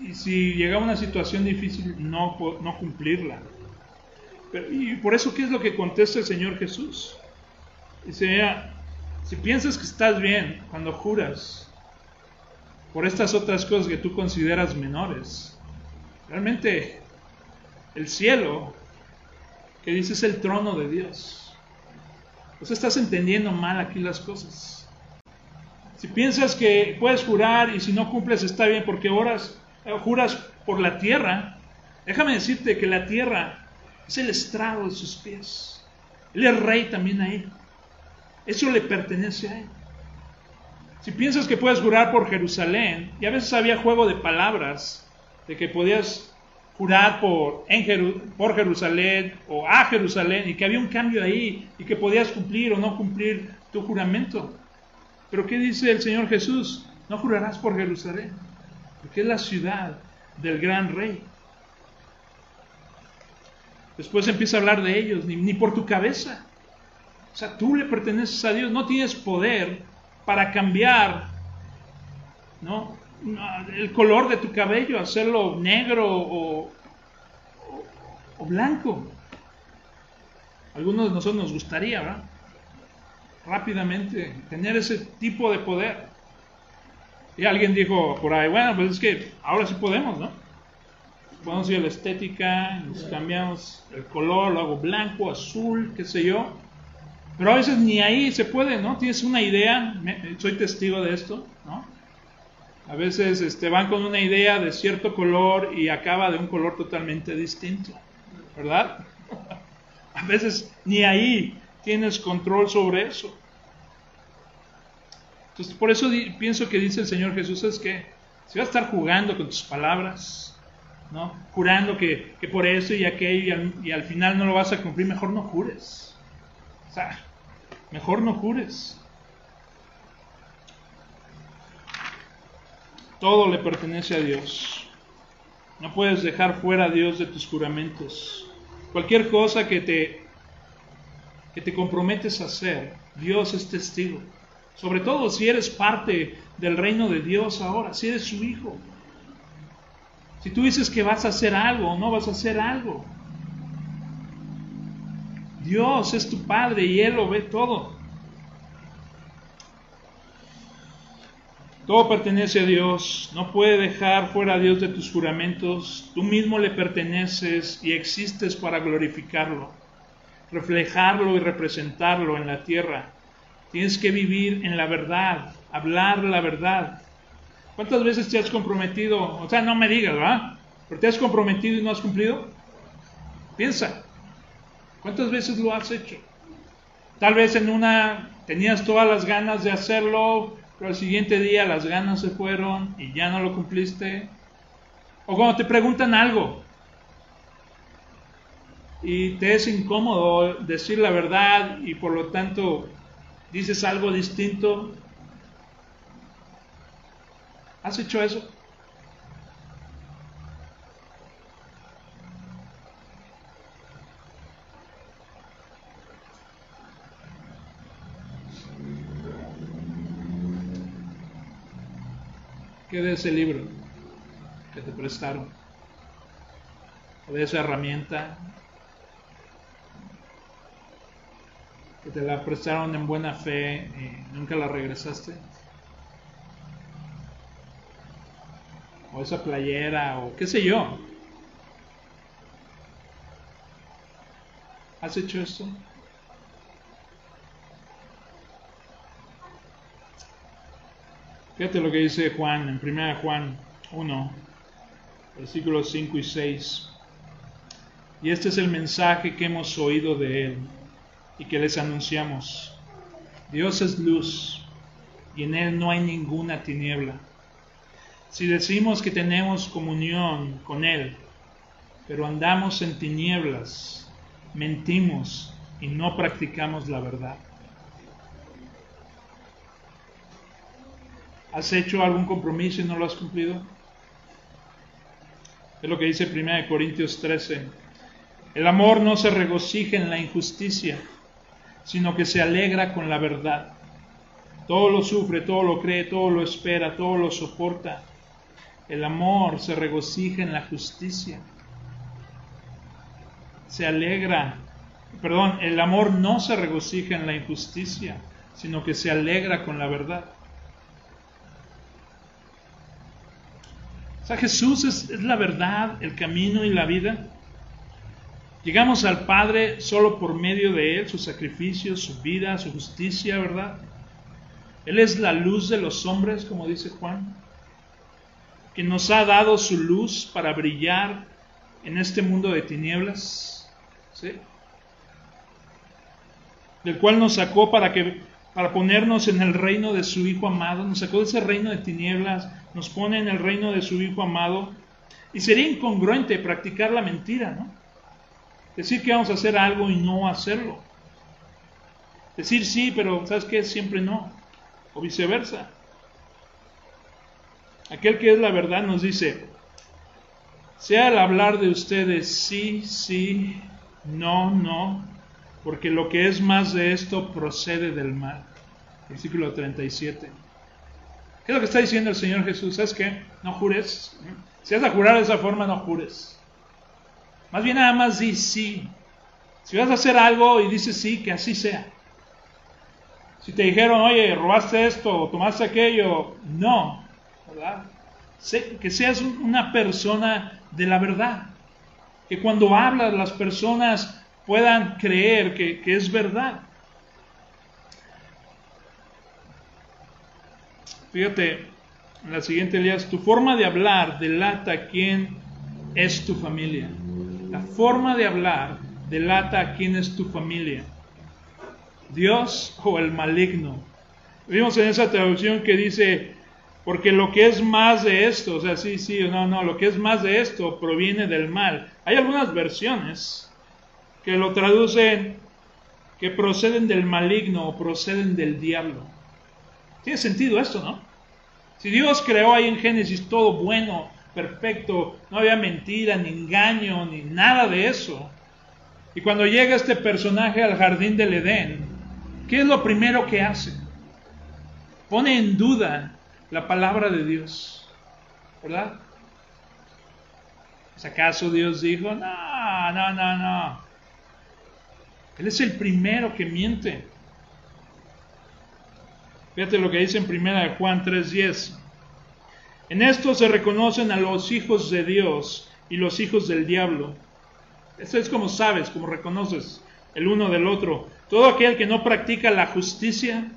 y si llegaba una situación difícil no, no cumplirla. y por eso, ¿qué es lo que contesta el Señor Jesús? Dice, si piensas que estás bien cuando juras por estas otras cosas que tú consideras menores, realmente el cielo, que dices es el trono de Dios. Pues estás entendiendo mal aquí las cosas. Si piensas que puedes jurar y si no cumples está bien porque oras, eh, juras por la tierra, déjame decirte que la tierra es el estrado de sus pies. Él es rey también ahí. Eso le pertenece a Él. Si piensas que puedes jurar por Jerusalén, y a veces había juego de palabras, de que podías jurar por, por Jerusalén o a Jerusalén, y que había un cambio ahí, y que podías cumplir o no cumplir tu juramento. Pero ¿qué dice el Señor Jesús? No jurarás por Jerusalén, porque es la ciudad del gran rey. Después empieza a hablar de ellos, ni, ni por tu cabeza. O sea, tú le perteneces a Dios, no tienes poder para cambiar ¿no? el color de tu cabello, hacerlo negro o, blanco. algunos de nosotros nos gustaría, ¿verdad? Rápidamente tener ese tipo de poder. Y alguien dijo por ahí, bueno, pues es que ahora sí podemos, ¿no? Podemos ir a la estética, nos cambiamos el color, lo hago blanco, azul, qué sé yo. Pero a veces ni ahí se puede, ¿no? Tienes una idea, soy testigo de esto, ¿no? A veces este, van con una idea de cierto color y acaba de un color totalmente distinto, ¿verdad? <laughs> A veces ni ahí tienes control sobre eso. Entonces, por eso pienso que dice el Señor Jesús, es que si vas a estar jugando con tus palabras, ¿no? Jurando que, por eso y aquello y al, final no lo vas a cumplir, mejor no jures. O sea, mejor no jures. Todo le pertenece a Dios. No puedes dejar fuera a Dios de tus juramentos. Cualquier cosa que te, que te comprometes a hacer, Dios es testigo. Sobre todo si eres parte del reino de Dios ahora, si eres su hijo. Si tú dices que vas a hacer algo o no vas a hacer algo. Dios es tu Padre y Él lo ve todo. Todo pertenece a Dios, no puede dejar fuera a Dios de tus juramentos, tú mismo le perteneces y existes para glorificarlo, reflejarlo y representarlo en la tierra. Tienes que vivir en la verdad, hablar la verdad. ¿Cuántas veces te has comprometido? O sea, no me digas, ¿verdad? Pero te has comprometido y no has cumplido. Piensa, ¿cuántas veces lo has hecho? Tal vez en una tenías todas las ganas de hacerlo, pero al siguiente día las ganas se fueron y ya no lo cumpliste. O cuando te preguntan algo y te es incómodo decir la verdad y por lo tanto dices algo distinto. ¿Has hecho eso? ¿Qué de ese libro que te prestaron? ¿O de esa herramienta que te la prestaron en buena fe y nunca la regresaste? O esa playera, o qué sé yo. ¿Has hecho esto? Fíjate lo que dice Juan en 1 Juan 1, versículos 5 y 6. Y este es el mensaje que hemos oído de Él y que les anunciamos. Dios es luz y en Él no hay ninguna tiniebla. Si decimos que tenemos comunión con Él, pero andamos en tinieblas, mentimos y no practicamos la verdad. ¿Has hecho algún compromiso y no lo has cumplido? Es lo que dice 1 Corintios 13. El amor no se regocija en la injusticia sino que se alegra con la verdad. Todo lo sufre, todo lo cree, todo lo espera, todo lo soporta. El amor se regocija en la justicia. Se alegra, perdón, el amor no se regocija en la injusticia, sino que se alegra con la verdad. O sea, Jesús es, la verdad, el camino y la vida. Llegamos al Padre solo por medio de Él, su sacrificio, su vida, su justicia, ¿verdad? Él es la luz de los hombres, como dice Juan, que nos ha dado su luz para brillar en este mundo de tinieblas, ¿sí? Del cual nos sacó para que para ponernos en el reino de su Hijo amado, nos sacó de ese reino de tinieblas, nos pone en el reino de su Hijo amado, y sería incongruente practicar la mentira, ¿no? Decir que vamos a hacer algo y no hacerlo. Decir sí, pero ¿sabes qué? Siempre no. O viceversa. Aquel que es la verdad nos dice, sea al hablar de ustedes sí, sí, no, no, porque lo que es más de esto procede del mal. Versículo 37. ¿Qué es lo que está diciendo el Señor Jesús? ¿Sabes qué? No jures. Si vas a jurar de esa forma, no jures. Más bien nada más di sí. Si vas a hacer algo y dices sí, que así sea. Si te dijeron, oye, robaste esto o tomaste aquello, no, que seas una persona de la verdad. Que cuando hablas las personas puedan creer que, que es verdad. Fíjate, en la siguiente línea, tu forma de hablar delata quién es tu familia. La forma de hablar delata quién es tu familia. Dios o el maligno. Vimos en esa traducción que dice, porque lo que es más de esto, o sea, sí, sí, no, no, lo que es más de esto proviene del mal. Hay algunas versiones que lo traducen que proceden del maligno o proceden del diablo. Tiene sentido esto, ¿no? Si Dios creó ahí en Génesis todo bueno, perfecto, no había mentira, ni engaño, ni nada de eso. Y cuando llega este personaje al jardín del Edén, ¿qué es lo primero que hace? Pone en duda la palabra de Dios, ¿verdad? ¿Es acaso Dios dijo, no, no, no, no? Él es el primero que miente. Fíjate lo que dice en primera de Juan 3:10. En esto se reconocen a los hijos de Dios y los hijos del diablo. Esto es como sabes, como reconoces el uno del otro. Todo aquel que no practica la justicia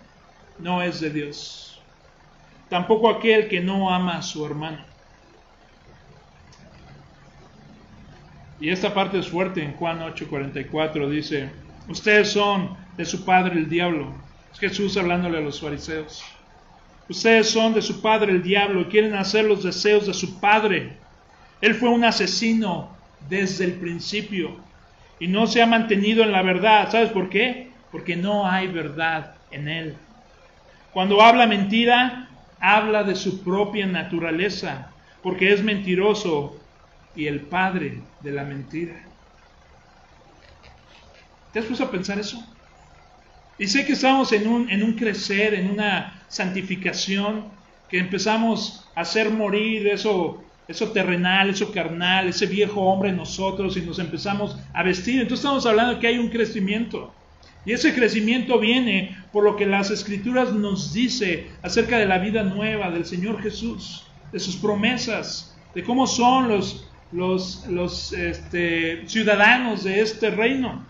no es de Dios. Tampoco aquel que no ama a su hermano. Y esta parte es fuerte en Juan 8:44 dice, Ustedes son de su padre el diablo. Es Jesús hablándole a los fariseos. Ustedes son de su padre el diablo y quieren hacer los deseos de su padre. Él fue un asesino desde el principio y no se ha mantenido en la verdad. ¿Sabes por qué? Porque no hay verdad en él. Cuando habla mentira, habla de su propia naturaleza, porque es mentiroso y el padre de la mentira. ¿Te has puesto a pensar eso? Y sé que estamos en un, en un crecer, en una santificación, que empezamos a hacer morir eso, eso terrenal, eso carnal, ese viejo hombre en nosotros y nos empezamos a vestir. Entonces estamos hablando de que hay un crecimiento. Y ese crecimiento viene por lo que las escrituras nos dice acerca de la vida nueva del Señor Jesús, de sus promesas, de cómo son los, los, los este, ciudadanos de este reino.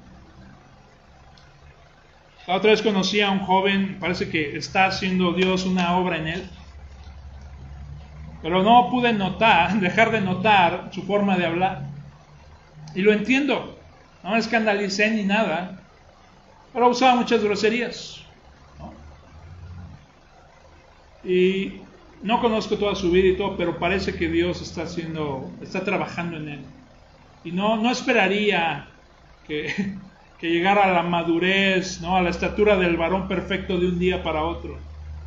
La otra vez conocí a un joven, parece que está haciendo Dios una obra en él, pero no pude notar, <laughs> dejar de notar su forma de hablar. Y lo entiendo, no me escandalicé ni nada, pero usaba muchas groserías. Y no conozco toda su vida y todo, pero parece que Dios está haciendo, está trabajando en él. Y no, no esperaría que, <laughs> que llegara a la madurez, ¿no? a la estatura del varón perfecto de un día para otro.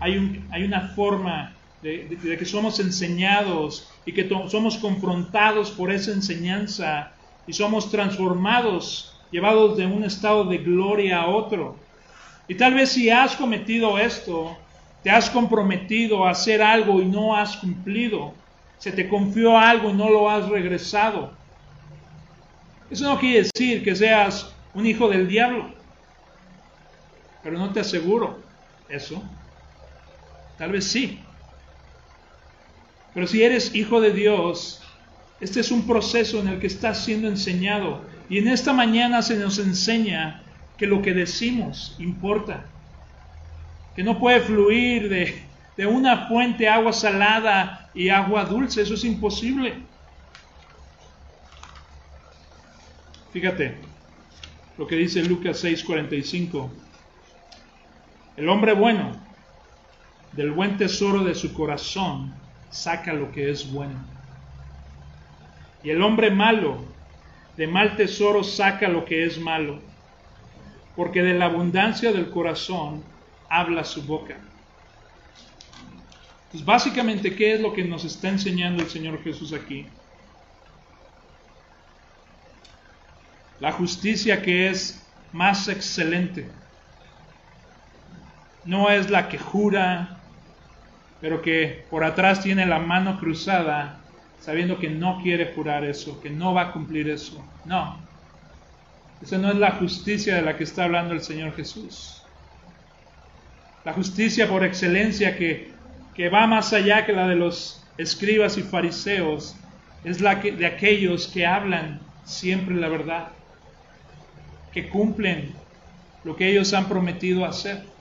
Hay, un, hay una forma de, que somos enseñados y que somos confrontados por esa enseñanza y somos transformados, llevados de un estado de gloria a otro. Y tal vez si has cometido esto, te has comprometido a hacer algo y no has cumplido, se te confió algo y no lo has regresado. Eso no quiere decir que seas un hijo del diablo. Pero no te aseguro eso. Tal vez sí. Pero si eres hijo de Dios, este es un proceso en el que estás siendo enseñado. Y en esta mañana se nos enseña que lo que decimos importa. Que no puede fluir de, de una fuente agua salada y agua dulce. Eso es imposible. Fíjate, lo que dice Lucas 6:45. El hombre bueno, del buen tesoro de su corazón, saca lo que es bueno. Y el hombre malo, de mal tesoro, saca lo que es malo. Porque de la abundancia del corazón habla su boca. Entonces, básicamente, ¿qué es lo que nos está enseñando el Señor Jesús aquí? La justicia que es más excelente. No es la que jura, pero que por atrás tiene la mano cruzada, sabiendo que no quiere jurar eso, que no va a cumplir eso. No. Esa no es la justicia de la que está hablando el Señor Jesús. La justicia por excelencia que, que va más allá que la de los escribas y fariseos es la que, de aquellos que hablan siempre la verdad que cumplen lo que ellos han prometido hacer.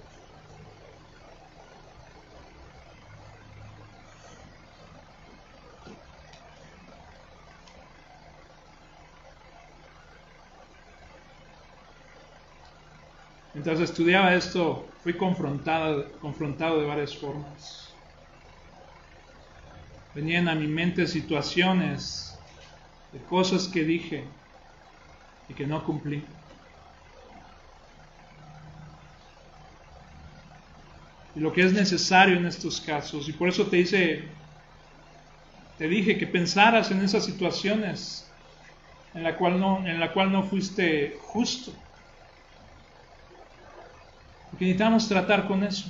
Mientras estudiaba esto, fui confrontado, confrontado de varias formas. Venían a mi mente situaciones de cosas que dije y que no cumplí. Y lo que es necesario en estos casos, y por eso te dice, te dije que pensaras en esas situaciones en la cual no, en la cual no fuiste justo. Porque necesitamos tratar con eso.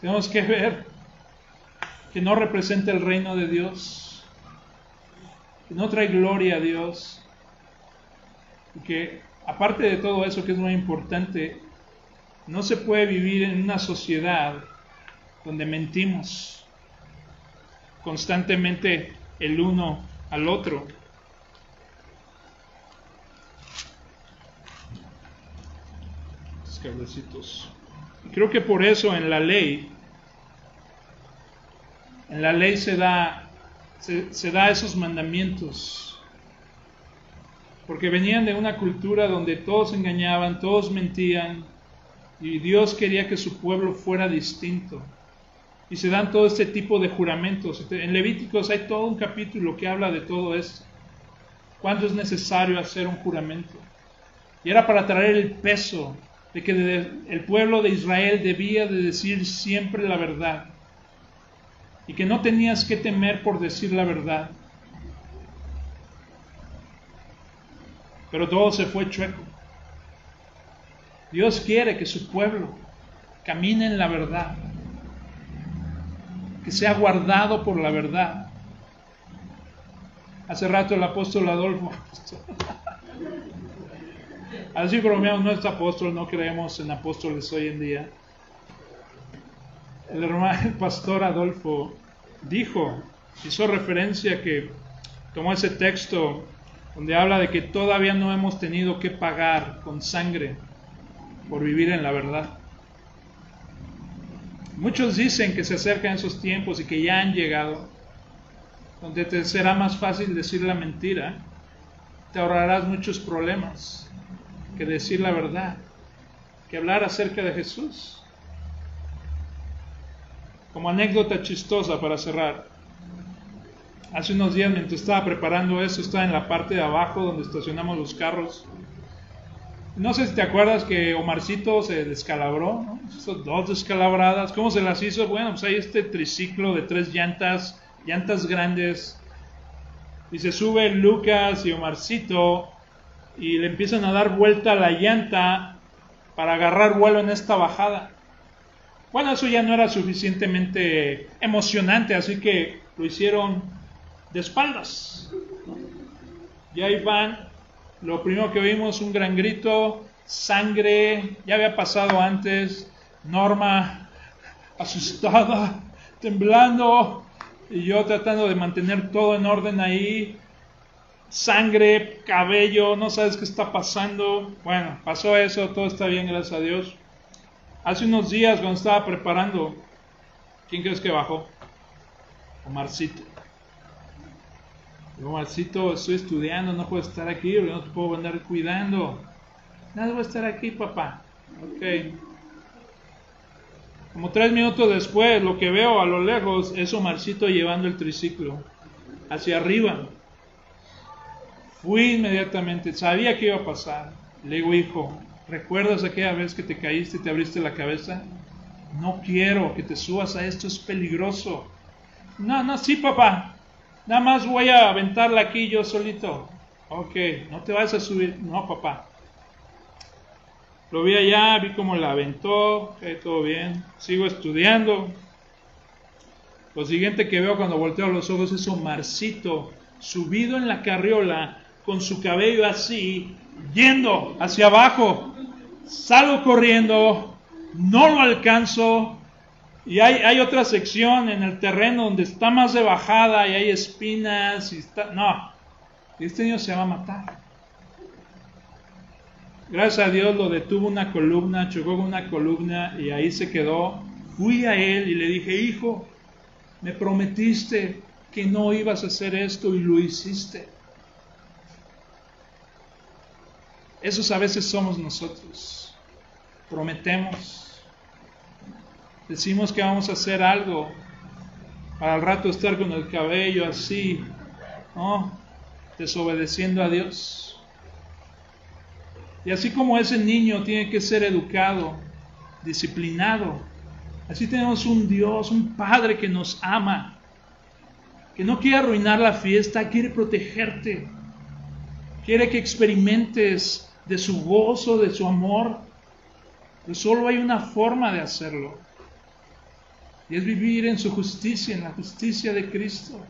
Tenemos que ver que no representa el reino de Dios, que no trae gloria a Dios, y que aparte de todo eso que es muy importante, no se puede vivir en una sociedad donde mentimos constantemente el uno al otro. Creo que por eso en la ley, en la ley se da, se, se da esos mandamientos. Porque venían de una cultura donde todos engañaban, todos mentían, y Dios quería que su pueblo fuera distinto. Y se dan todo este tipo de juramentos. En Levíticos hay todo un capítulo que habla de todo esto. ¿Cuándo es necesario hacer un juramento? Y era para traer el peso de que el pueblo de Israel debía de decir siempre la verdad. Y que no tenías que temer por decir la verdad. Pero todo se fue chueco. Dios quiere que su pueblo camine en la verdad, que sea guardado por la verdad. Hace rato el apóstol Adolfo, <laughs> así bromeamos, no es apóstol, no creemos en apóstoles hoy en día. El hermano, el pastor Adolfo dijo, hizo referencia que tomó ese texto donde habla de que todavía no hemos tenido que pagar con sangre por vivir en la verdad. Muchos dicen que se acercan esos tiempos y que ya han llegado, donde te será más fácil decir la mentira, te ahorrarás muchos problemas que decir la verdad, que hablar acerca de Jesús. Como anécdota chistosa para cerrar, hace unos días mientras estaba preparando eso, estaba en la parte de abajo donde estacionamos los carros no sé si te acuerdas que Omarcito se descalabró, ¿no? Dos descalabradas. ¿Cómo se las hizo? Bueno, pues hay este triciclo de tres llantas, llantas grandes. Y se sube Lucas y Omarcito y le empiezan a dar vuelta a la llanta para agarrar vuelo en esta bajada. Bueno, eso ya no era suficientemente emocionante, así que lo hicieron de espaldas. Y ahí van lo primero que vimos, un gran grito, sangre, ya había pasado antes, Norma asustada, <laughs> temblando, y yo tratando de mantener todo en orden ahí, sangre, cabello, no sabes qué está pasando. Bueno, pasó eso, todo está bien, gracias a Dios. Hace unos días cuando estaba preparando, ¿quién crees que bajó? Omarcito. Yo, Marcito, estoy estudiando, no puedo estar aquí, no te puedo andar cuidando. Nada, voy a estar aquí, papá. Ok. Como tres minutos después, lo que veo a lo lejos es Omarcito llevando el triciclo hacia arriba. Fui inmediatamente, sabía que iba a pasar. Le digo, hijo, ¿recuerdas aquella vez que te caíste y te abriste la cabeza? No quiero que te subas a esto, es peligroso. No, no, sí, papá. Nada más voy a aventarla aquí yo solito. Ok, no te vas a subir. No, papá. Lo vi allá, vi cómo la aventó. Ok, todo bien. Sigo estudiando. Lo siguiente que veo cuando volteo los ojos es un marcito subido en la carriola con su cabello así, yendo hacia abajo. Salgo corriendo, no lo alcanzo, y hay, otra sección en el terreno donde está más de bajada y hay espinas y está... No, este niño se va a matar. Gracias a Dios lo detuvo una columna, chocó con una columna y ahí se quedó. Fui a él y le dije, hijo, me prometiste que no ibas a hacer esto y lo hiciste. Esos a veces somos nosotros. Prometemos. Decimos que vamos a hacer algo para al rato estar con el cabello así, ¿no? Desobedeciendo a Dios. Y así como ese niño tiene que ser educado, disciplinado, así tenemos un Dios, un Padre que nos ama, que no quiere arruinar la fiesta, quiere protegerte, quiere que experimentes de su gozo, de su amor. Pero solo hay una forma de hacerlo. Y es vivir en su justicia, en la justicia de Cristo,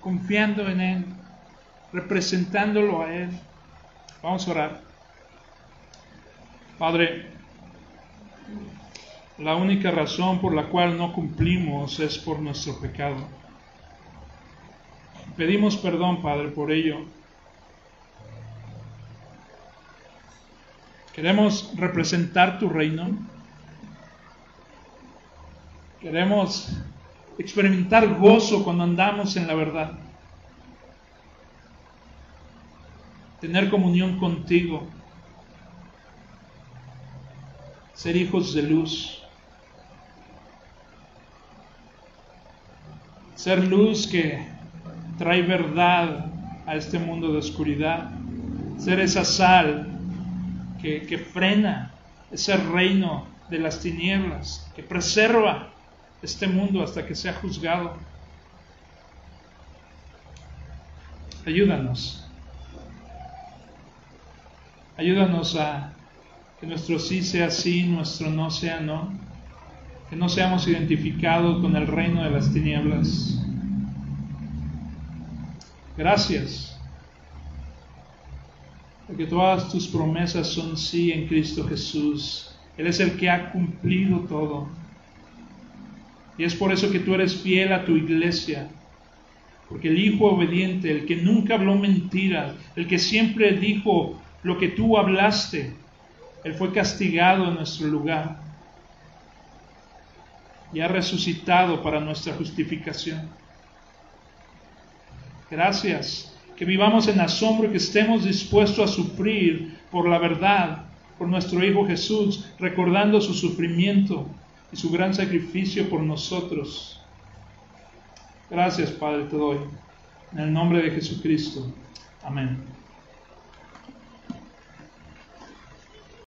confiando en Él, representándolo a Él. Vamos a orar. Padre, la única razón por la cual no cumplimos es por nuestro pecado. Pedimos perdón, Padre, por ello. Queremos representar tu reino. Queremos experimentar gozo cuando andamos en la verdad. Tener comunión contigo. Ser hijos de luz. Ser luz que trae verdad a este mundo de oscuridad. Ser esa sal que, que frena ese reino de las tinieblas, que preserva este mundo hasta que sea juzgado. Ayúdanos. Ayúdanos a que nuestro sí sea sí, nuestro no sea no. Que no seamos identificados con el reino de las tinieblas. Gracias. Porque todas tus promesas son sí en Cristo Jesús. Él es el que ha cumplido todo. Y es por eso que tú eres fiel a tu iglesia. Porque el Hijo obediente, el que nunca habló mentiras, el que siempre dijo lo que tú hablaste, Él fue castigado en nuestro lugar y ha resucitado para nuestra justificación. Gracias, que vivamos en asombro y que estemos dispuestos a sufrir por la verdad, por nuestro Hijo Jesús, recordando su sufrimiento y su gran sacrificio por nosotros. Gracias, Padre, te doy. En el nombre de Jesucristo. Amén.